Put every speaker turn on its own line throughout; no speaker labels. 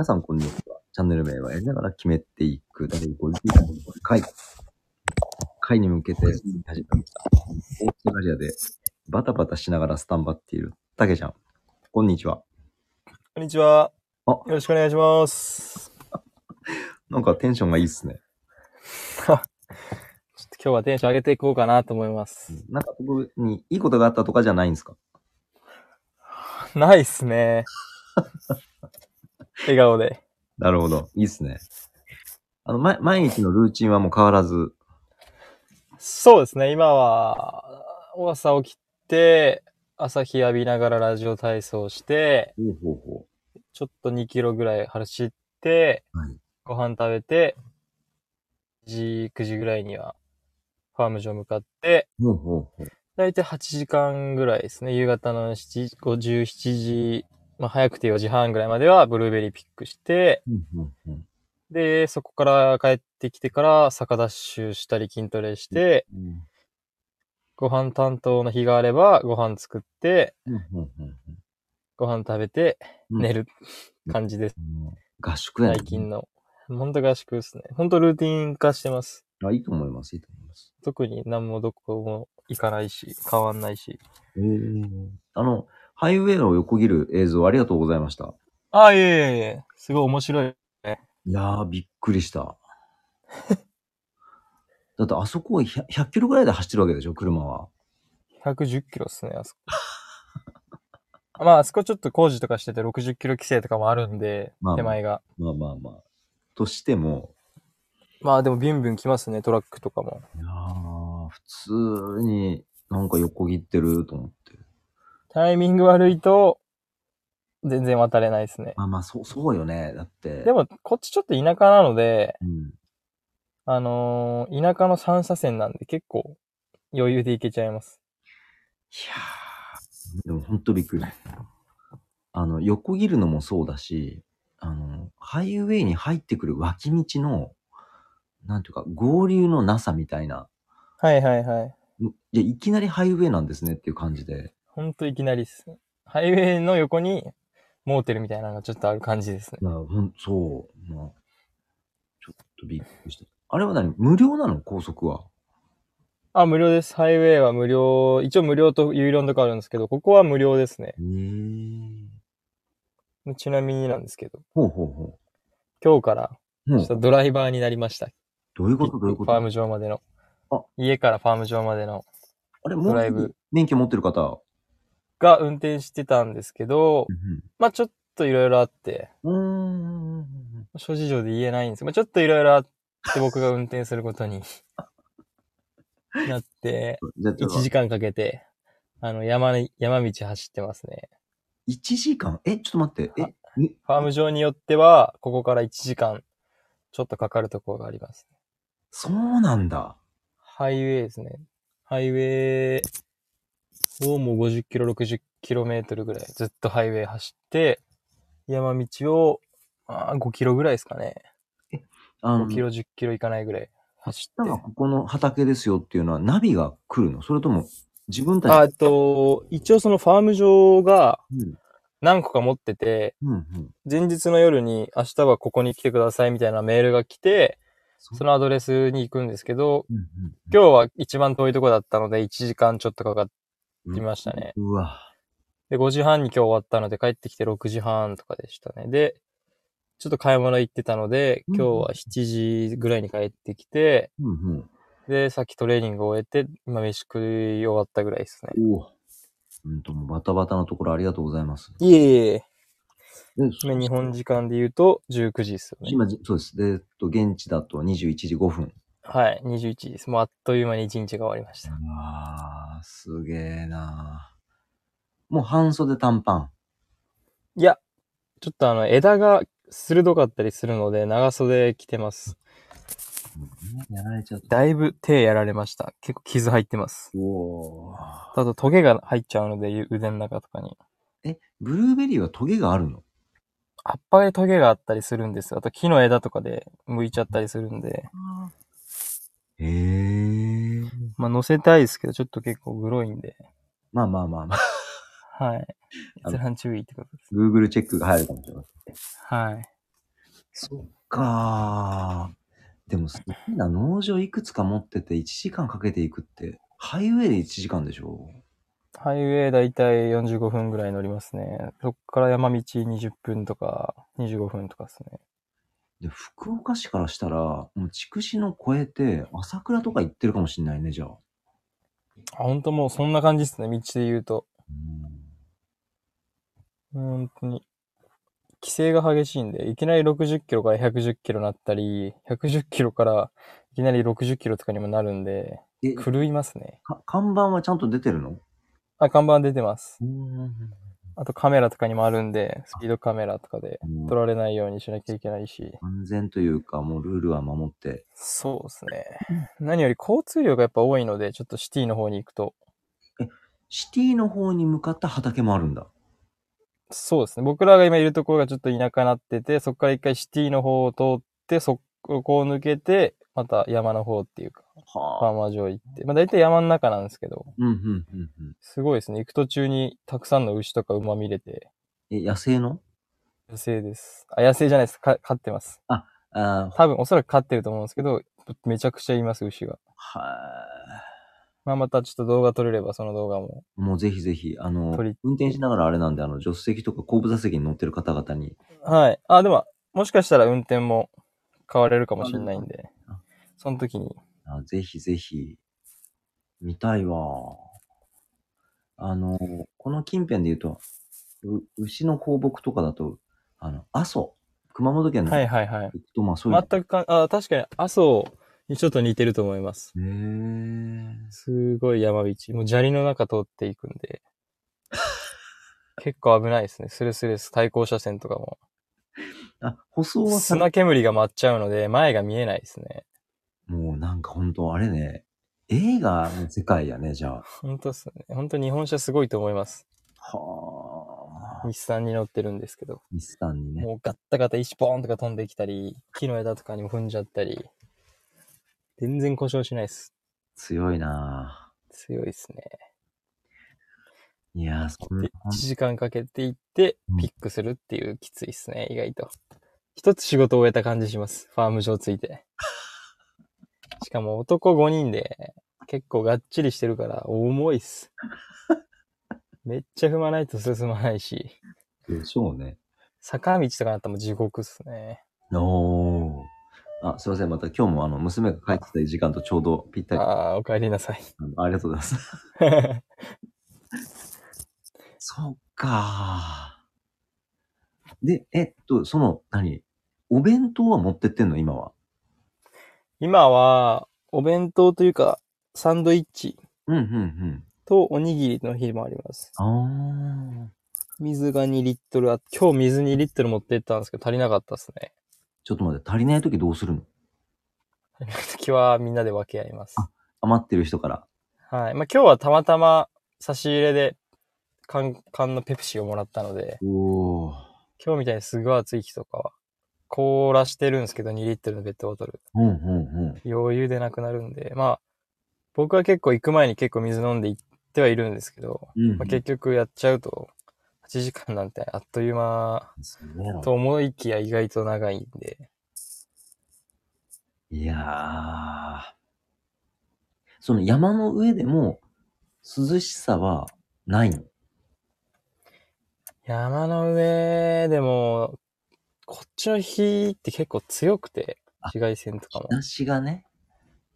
皆さん、こんにちは。チャンネル名はやりながら決めていく第50回。回に向けて始めました。オーストラリアでバタバタしながらスタンバっているたけちゃん。こんにちは。
こんにちは。
あ
よろしくお願いします。
なんかテンションがいいっすね。
ちょっと今日はテンション上げていこうかなと思います。
なんか僕にいいことがあったとかじゃないんですか？
ないっすね。笑顔で。
なるほど。いいっすね。あの、ま、毎日のルーチンはもう変わらず？
そうですね。今は、朝起きて、朝日浴びながらラジオ体操して、
ほうほうほ
ちょっと2キロぐらい走って、
う。はい。
ご飯食べて、9時、9時ぐらいには、ファーム場向かって、
ほうほうほう。
だいたい8時間ぐらいですね。夕方の7時、57時、まあ早くて4時半ぐらいまではブルーベリーピックして、で、そこから帰ってきてから坂ダッシュしたり筋トレして、
うん
ご飯担当の日があればご飯作って、ご飯食べて
うん
寝る感じです。
うん合宿やね
最近の。ほんと合宿ですね。ほんとルーティン化してます。
あ、いいと思います、いいと思います。
特に何もどこも行かないし、変わんないし。
ええあの、ハイウェイを横切る映像ありがとうございました。
あ、いえいえいえ、すごい面白い。
いやー、びっくりした。だってあそこ 100, 100キロぐらいで走ってるわけでしょ、車は。
110キロっすね、あそこ。まあ、あそこちょっと工事とかしてて60キロ規制とかもあるんで、
まあ
手前が。
まあまあまあ。としても、
まあでもビュンビュン来ますね、トラックとかも。
いやー、普通になんか横切ってると思って。
タイミング悪いと、全然渡れないですね。
まあまあ、そう、そうよね。だって。
でも、こっちちょっと田舎なので、
うん。
あのー田舎の3車線なんで結構余裕で行けちゃいます。
いやー、でもほんとびっくり。あの、横切るのもそうだし、あの、ハイウェイに入ってくる脇道の、なんていうか、合流のなさみたいな、
はいはいはい。
んいや、いきなりハイウェイなんですねっていう感じで。
ほんといきなりっす。ハイウェイの横にモーテルみたいなのがちょっとある感じですね。
いや、ほん、そう。まあ、ちょっとびっくりした。あれは何？無料なの？高速は？
あ、無料です。ハイウェイは無料。一応無料と有料のとこあるんですけど、ここは無料ですね。
へー。
ちなみになんですけど、
ほうほうほ
今日からちょっとドライバーになりました。
どういうこと？どういうこと？
ファーム場までの
あ。
家からファーム場までの
あれ、もう
ドライブ
免許持ってる方。
が運転してたんですけど、まあちょっといろいろあって、
うん。うーん。
諸事情で言えないんですまあちょっといろいろあって僕が運転することに なって、
じゃあ、ちょっと
1時間かけて、あの、山に、山道走ってますね。
1時間？え、ちょっと待って。え、に？
ファーム場によっては、ここから1時間ちょっとかかるところがあります。
そうなんだ。
ハイウェイですね。ハイウェイをもう50キロ、60キロメートルぐらいずっとハイウェイ走って、山道をあー5キロぐらいですかね。
あの、
5キロ、10キロいかないぐらい走って。
明日はここの畑ですよっていうのはナビが来るの？それとも自分たち
あと、一応そのファーム場が
うん。
何個か持ってて、
うんうん。
前日の夜に明日はここに来てくださいみたいなメールが来て、そのアドレスに行くんですけど、
うんうん、
今日は一番遠いとこだったので1時間ちょっとかかっきましたね
うわ。
で、5時半に今日終わったので帰ってきて6時半とかでしたね。で、ちょっと買い物行ってたので、
うん
今日は7時ぐらいに帰ってきて、
うんうん。
で、さっきトレーニングを終えて、今飯食い終わったぐらいですね。
おお。うんと、もうバタバタのところありがとうございます。
いえいえいえ。
で
今日本時間で言うと19時ですよね。
今、じそうです。で、えっと、現地だと21時5分。
はい、21時です。もうあっという間に1日が終わりました。
うわー、すげえなもう半袖短パン。
いや、ちょっとあの、枝が鋭かったりするので、長袖着てます。
うんやられちゃった。
だいぶ手やられました。結構傷入ってます。
おー
あとトゲが入っちゃうので、腕の中とかに。
え、ブルーベリーはトゲがあるの？
葉っぱでトゲがあったりするんですよ。あと木の枝とかで剥いちゃったりするんで。
へえ。
まあ乗せたいですけど、ちょっと結構グロいんで。
まあまあまあまあ。
はい。閲覧注意ってことです。
Google チェックが入るかもしれません。
はい。
そっかー。でもすごいな、農場いくつか持ってて1時間かけていくって、ハイウェイで1時間でしょ？
ハイウェイだいたい45分ぐらい乗りますね。そっから山道20分とか25分とかですね。
で、福岡市からしたら、もう筑紫野越えて、朝倉とか行ってるかもしんないね、じゃあ。
あ、ほんともうそんな感じですね。道で言うと。本当に。規制が激しいんで、いきなり60キロから110キロなったり、110キロからいきなり60キロとかにもなるんで、
え、
狂いますね。
か看板はちゃんと出てるの？
あ、看板出てます。
うん。
あとカメラとかにもあるんで、スピードカメラとかで撮られないようにしなきゃいけないし。
安全というか、もうルールは守って。
そうですね。何より交通量がやっぱ多いので、ちょっとシティの方に行くと。
シティの方に向かった畑もあるんだ。
そうですね。僕らが今いるところがちょっと田舎になってて、そこから一回シティの方を通って、そこを抜けて、また山の方っていうか、フ。ーマー場行って。まあ大体山の中なんですけど、
うん、うん、うん、うん。
すごいですね。行く途中にたくさんの牛とか馬見れて、
え、野生の？
野生です。あ、野生じゃないです。か飼ってます。
ああ、
多分おそらく飼ってると思うんですけど、めちゃくちゃいます、牛が。
は
まあまたちょっと動画撮れればその動画も。
い。もうぜひぜひ、あの、運転しながらあれなんで、あの、助手席とか後部座席に乗ってる方々に、
はい。あ、でも、もしかしたら運転も変われるかもしれないんで
あ、
その時に。
あぜひぜひ、見たいわ。あの、この近辺で言うと、う牛の放牧とかだと、あの、阿蘇、熊本県の
はいはいはい。
と、まあそういう。
全くか、あ、確かに、阿蘇にちょっと似てると思います。
へー
すごい山道。もう砂利の中通っていくんで。結構危ないですね。スレスレス。対向車線とかも。
あ、舗装はさ
砂煙が舞っちゃうので、前が見えないですね。
もうなんか本当あれね、映画の世界やね、じゃあ。
本当っすね。本当日本車すごいと思います。
はあ。
日産に乗ってるんですけど。
日産にね。
もうガッタガタ石ポーンとか飛んできたり、木の枝とかにも踏んじゃったり。全然故障しないです。
強いな
強いですね。
ぁいやー、そんな
で、1時間かけて行って
うん、
ピックするっていうきついっすね、意外と。一つ仕事を終えた感じします。ファーム上ついて。しかも男5人で、結構がっちりしてるから、重いっす。めっちゃ踏まないと進まないし、
でしょうね。
坂道とかなったらもう地獄っすね。
おー。あ、すいません。また今日もあの、娘が帰ってきた時間とちょうどぴったり。あ
ああ、お帰りなさい。
ありがとうございます。そっかー。で、えっと、その、何？お弁当は持ってってんの？今は。
今は、お弁当というか、サンドイッチ
うん、うん、うん。
とおにぎりの日もあります。
あー。
水が2リットルあ、今日水2リットル持ってったんですけど足りなかったですね。
ちょっと待って、足りない時どうするの？
時はみんなで分け合います。
余ってる人から。
はい。まあ、今日はたまたま差し入れで缶、缶のペプシをもらったので、
おー。
今日みたいにすごい暑い日とかは、凍らしてるんですけど、2リットルのペットボトル。
うん、うん、うん。
余裕でなくなるんで、まあ、僕は結構行く前に結構水飲んで行ってはいるんですけど、
うん、
まあ、結局やっちゃうと、8時間なんてあっという間と思いきや意外と長いんで、
いやー。その山の上でも涼しさはないの？
山の上でも、こっちの日って結構強くて、紫外線とかも。
日差しがね。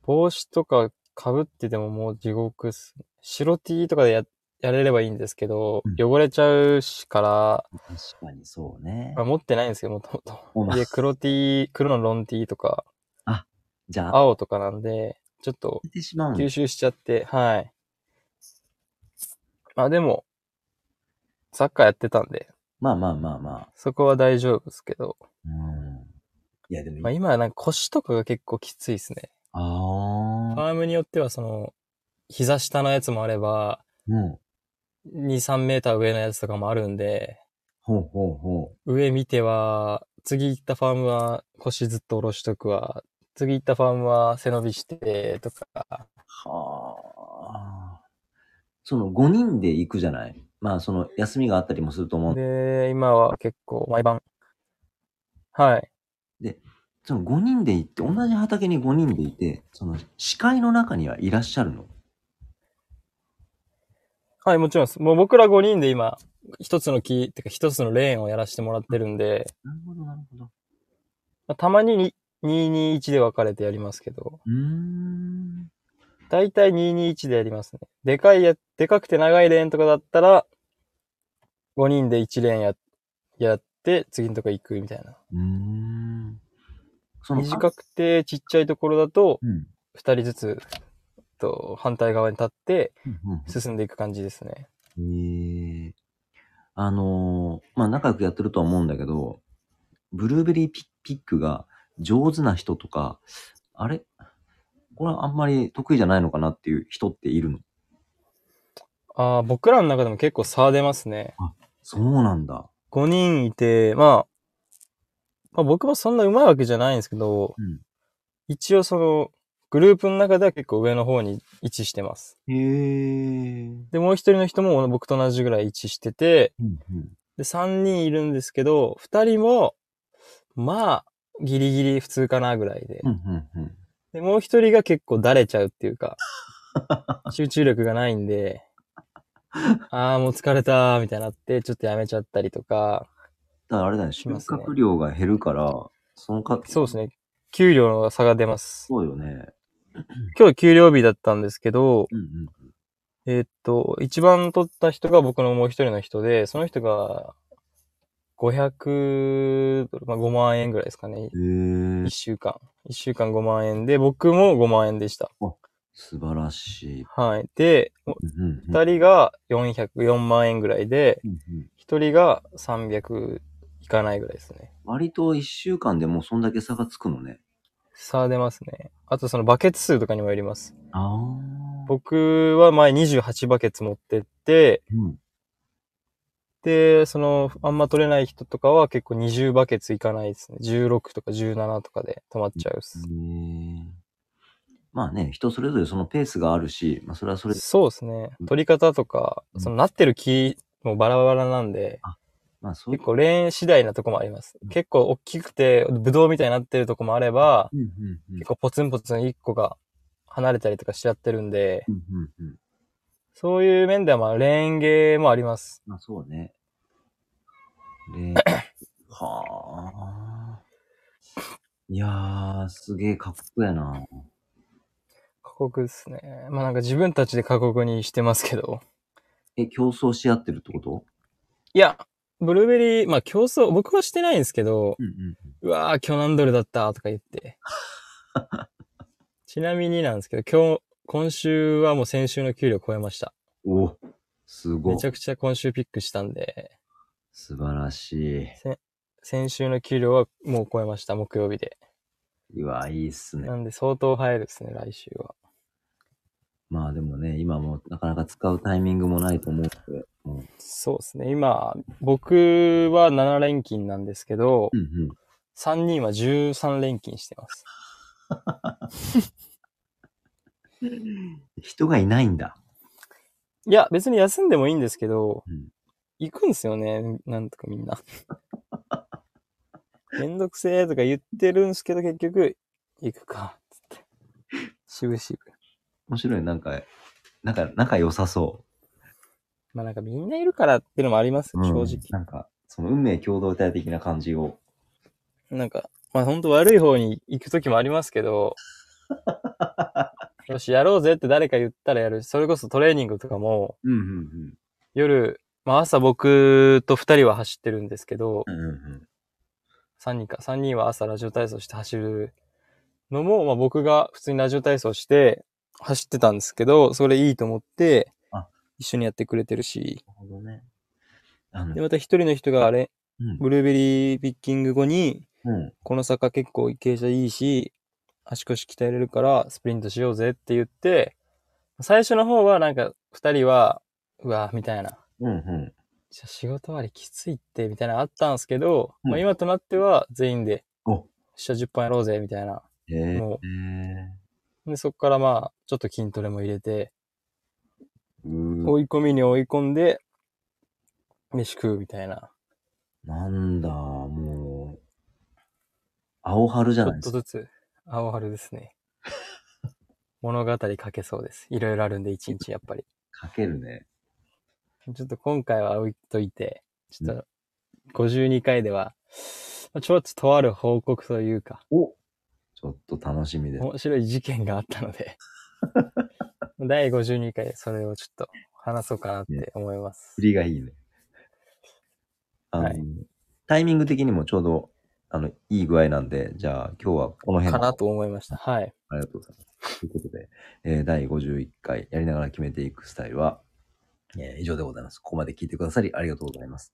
帽子とか被っててももう地獄っす。白 T とかでや、やれればいいんですけど、
うん
汚れちゃうしから、
確かにそうね
まあ、。持ってないんですけど、もと
お前
もと。で、黒 T、黒のロン T とか、
じゃあ、
青とかなんで、ちょっと
当ててしまうんだ
吸収しちゃって、はい。まあでも、サッカーやってたんで、
まあまあまあまあ。
そこは大丈夫ですけど、
うん。いやでもいい、
まあ今はなんか腰とかが結構きついですね。
あ
フ
あ。
ァームによってはその、膝下のやつもあれば、
うん。
2、3メーター上のやつとかもあるんで、
ほうほうほ
上見ては、次行ったファームは腰ずっと下ろしとくわ、次行ったファームは背伸びしてとか、
う。はあ。その5人で行くじゃない？まあその休みがあったりもすると思う。
で、今は結構毎晩、はい。
で、その5人で行って、同じ畑に5人でいて、その視界の中にはいらっしゃるの？
はい、もちろんです。もう僕ら5人で今、一つの木、てか一つのレーンをやらせてもらってるんで、
なるほど、なるほど。
まあたまにに221で分かれてやりますけど、
うーん。
だいたい221でやりますね。でかいや、でかくて長いレーンとかだったら、5人で1レーンや、やって、次のとこ行くみたいな。
うーん。
短くてちっちゃいところだと、
うん。
2人ずつ、と、反対側に立って進んでいく感じですね。
へえあのーまあ、仲良くやってるとは思うんだけど、ブルーベリーピピックが上手な人とか、あれ？これはあんまり得意じゃないのかなっていう人っているの？
ああ、僕らの中でも結構差出ますね。
そうなんだ。
5人いて、まあ、まあ僕もそんな上手いわけじゃないんですけど、
うん
一応その、グループの中では結構上の方に位置してます。
へえ。
で、もう一人の人も僕と同じぐらい位置してて、
うんうん。
で、3人いるんですけど、2人も、まあ、ギリギリ普通かなぐらいで。
うんうんうん。
で、もう一人が結構だれちゃうっていうか、集中力がないんで、ああ、もう疲れたーみたいになって、ちょっとやめちゃったりとか、
だからあれだね、収穫量が減るから、そのか、
そうですね。給料の差が出ます。
そうよね。
今日給料日だったんですけど、
うんうん。
えーっと、一番取った人が僕のもう一人の人で、その人が500ドル、まあ5万円ぐらいですかね。
へえ
一。週間。一週間5万円で、僕も5万円でした。
素晴らしい。
はい。で、
うんうんうん
二人が404万円ぐらいで、
うんうん
一人が300いかないぐらいですね。
割と一週間でもうそんだけ差がつくのね。
差出ますね。あとそのバケツ数とかにもよります。
ああ。
僕は前28バケツ持ってって、
うん。
で、その、あんま取れない人とかは結構20バケツいかないですね。16とか17とかで止まっちゃうっす。
へえまあね、人それぞれそのペースがあるし、まあそれはそれで、
そうですね。取り方とか、
うん
そのなってる木もバラバラなんで、
まあそう
結構レーン次第なとこもあります。結構大きくて、ブドウみたいになってるとこもあれば、
うんうんうん
結構ポツンポツン1個が離れたりとかしちゃってるんで、
うんうんうん。
そういう面ではまあレーンゲーもあります。
まあそうね。で、はあ。いやー、すげえかっこやな。
過酷ですね。まあなんか自分たちで過酷にしてますけど。
え、競争し合ってるってこと？
いや、ブルーベリー、まあ競争、僕はしてないんですけど、
うんうん。
うわー今日何ドルだったとか言って。ちなみになんですけど、今日、今週はもう先週の給料超えました。
おすごい
めち。ゃくちゃ今週ピックしたんで、
素晴らしい。
先週の給料はもう超えました、木曜日で。
うわ、いいっすね
な。んで相当入るですね、来週は。
まあでもね、今もなかなか使うタイミングもないと思うので、もう
そうですね。今、僕は7連勤なんですけど、
うんうん。
3人は13連勤してます。
人がいないんだ。
いや、別に休んでもいいんですけど、
うん
行くんすよね、なんとかみんな。めんどくせえとか言ってるんすけど、結局、行くか、つって。しぶしぶ。
面白い、なんか、なんか、仲良さそ
まあなんかみんないるからっていうのもあります
う。ん
正直。
なんか、その運命共同体的な感じを。
なんか、まあ本当悪い方に行く時もありますけど、よし、やろうぜって誰か言ったらやる。それこそトレーニングとかも、
うんうん
夜、まあ朝僕と二人は走ってるんですけど
う、ん。うんうん
三人か、三人は朝ラジオ体操して走るのも、まあ僕が普通にラジオ体操して走ってたんですけど、それいいと思って
あ、
一緒にやってくれてるし、
なるほどね。
で、また一人の人があれ、
うん
ブルーベリーピッキング後に、
うん。
この坂結構傾斜いいし、足腰鍛えれるからスプリントしようぜって言って、最初の方はなんか二人は、うわ、みたいな。
うんうん。
じゃあ仕事終わりきついって、みたいなのあったんですけど、
うん
まあ今となっては全員で、
お
下10本やろうぜ、みたいな。
へえ。
も
へ
で、そっからまあ、ちょっと筋トレも入れて、追い込みに追い込んで、飯食うみたいな。
なんだ、もう。青春じ
ちょっ
ゃないですか。
とずつ、青春ですね。物語書けそうです。いろいろあるんで、一日やっぱり。
書けるね。
ちょっと今回は置いといて、ちょっと、52回では、まあちょっととある報告というか、
おちょっと楽しみです。
面白い事件があったので、第52回でそれをちょっと話そうかなって思います
振。りがいいね。あの、
はい
タイミング的にもちょうど、あの、いい具合なんで、じゃあ今日はこの辺
かなと思いました。はい。
ありがとうございます。ということで、えー第51回やりながら決めていくスタイルは、えー以上でございます。ここまで聞いてくださりありがとうございます。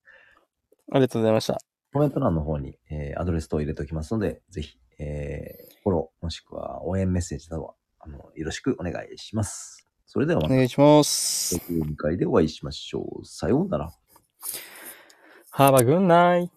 ありがとうございました。
コメント欄の方に、えーアドレス等入れておきますので、ぜひ、えーフォローもしくは応援メッセージなどは、あの、よろしくお願いします。それではまた
お願いします。
52回でお会いしましょう。さようなら。
Have a good night.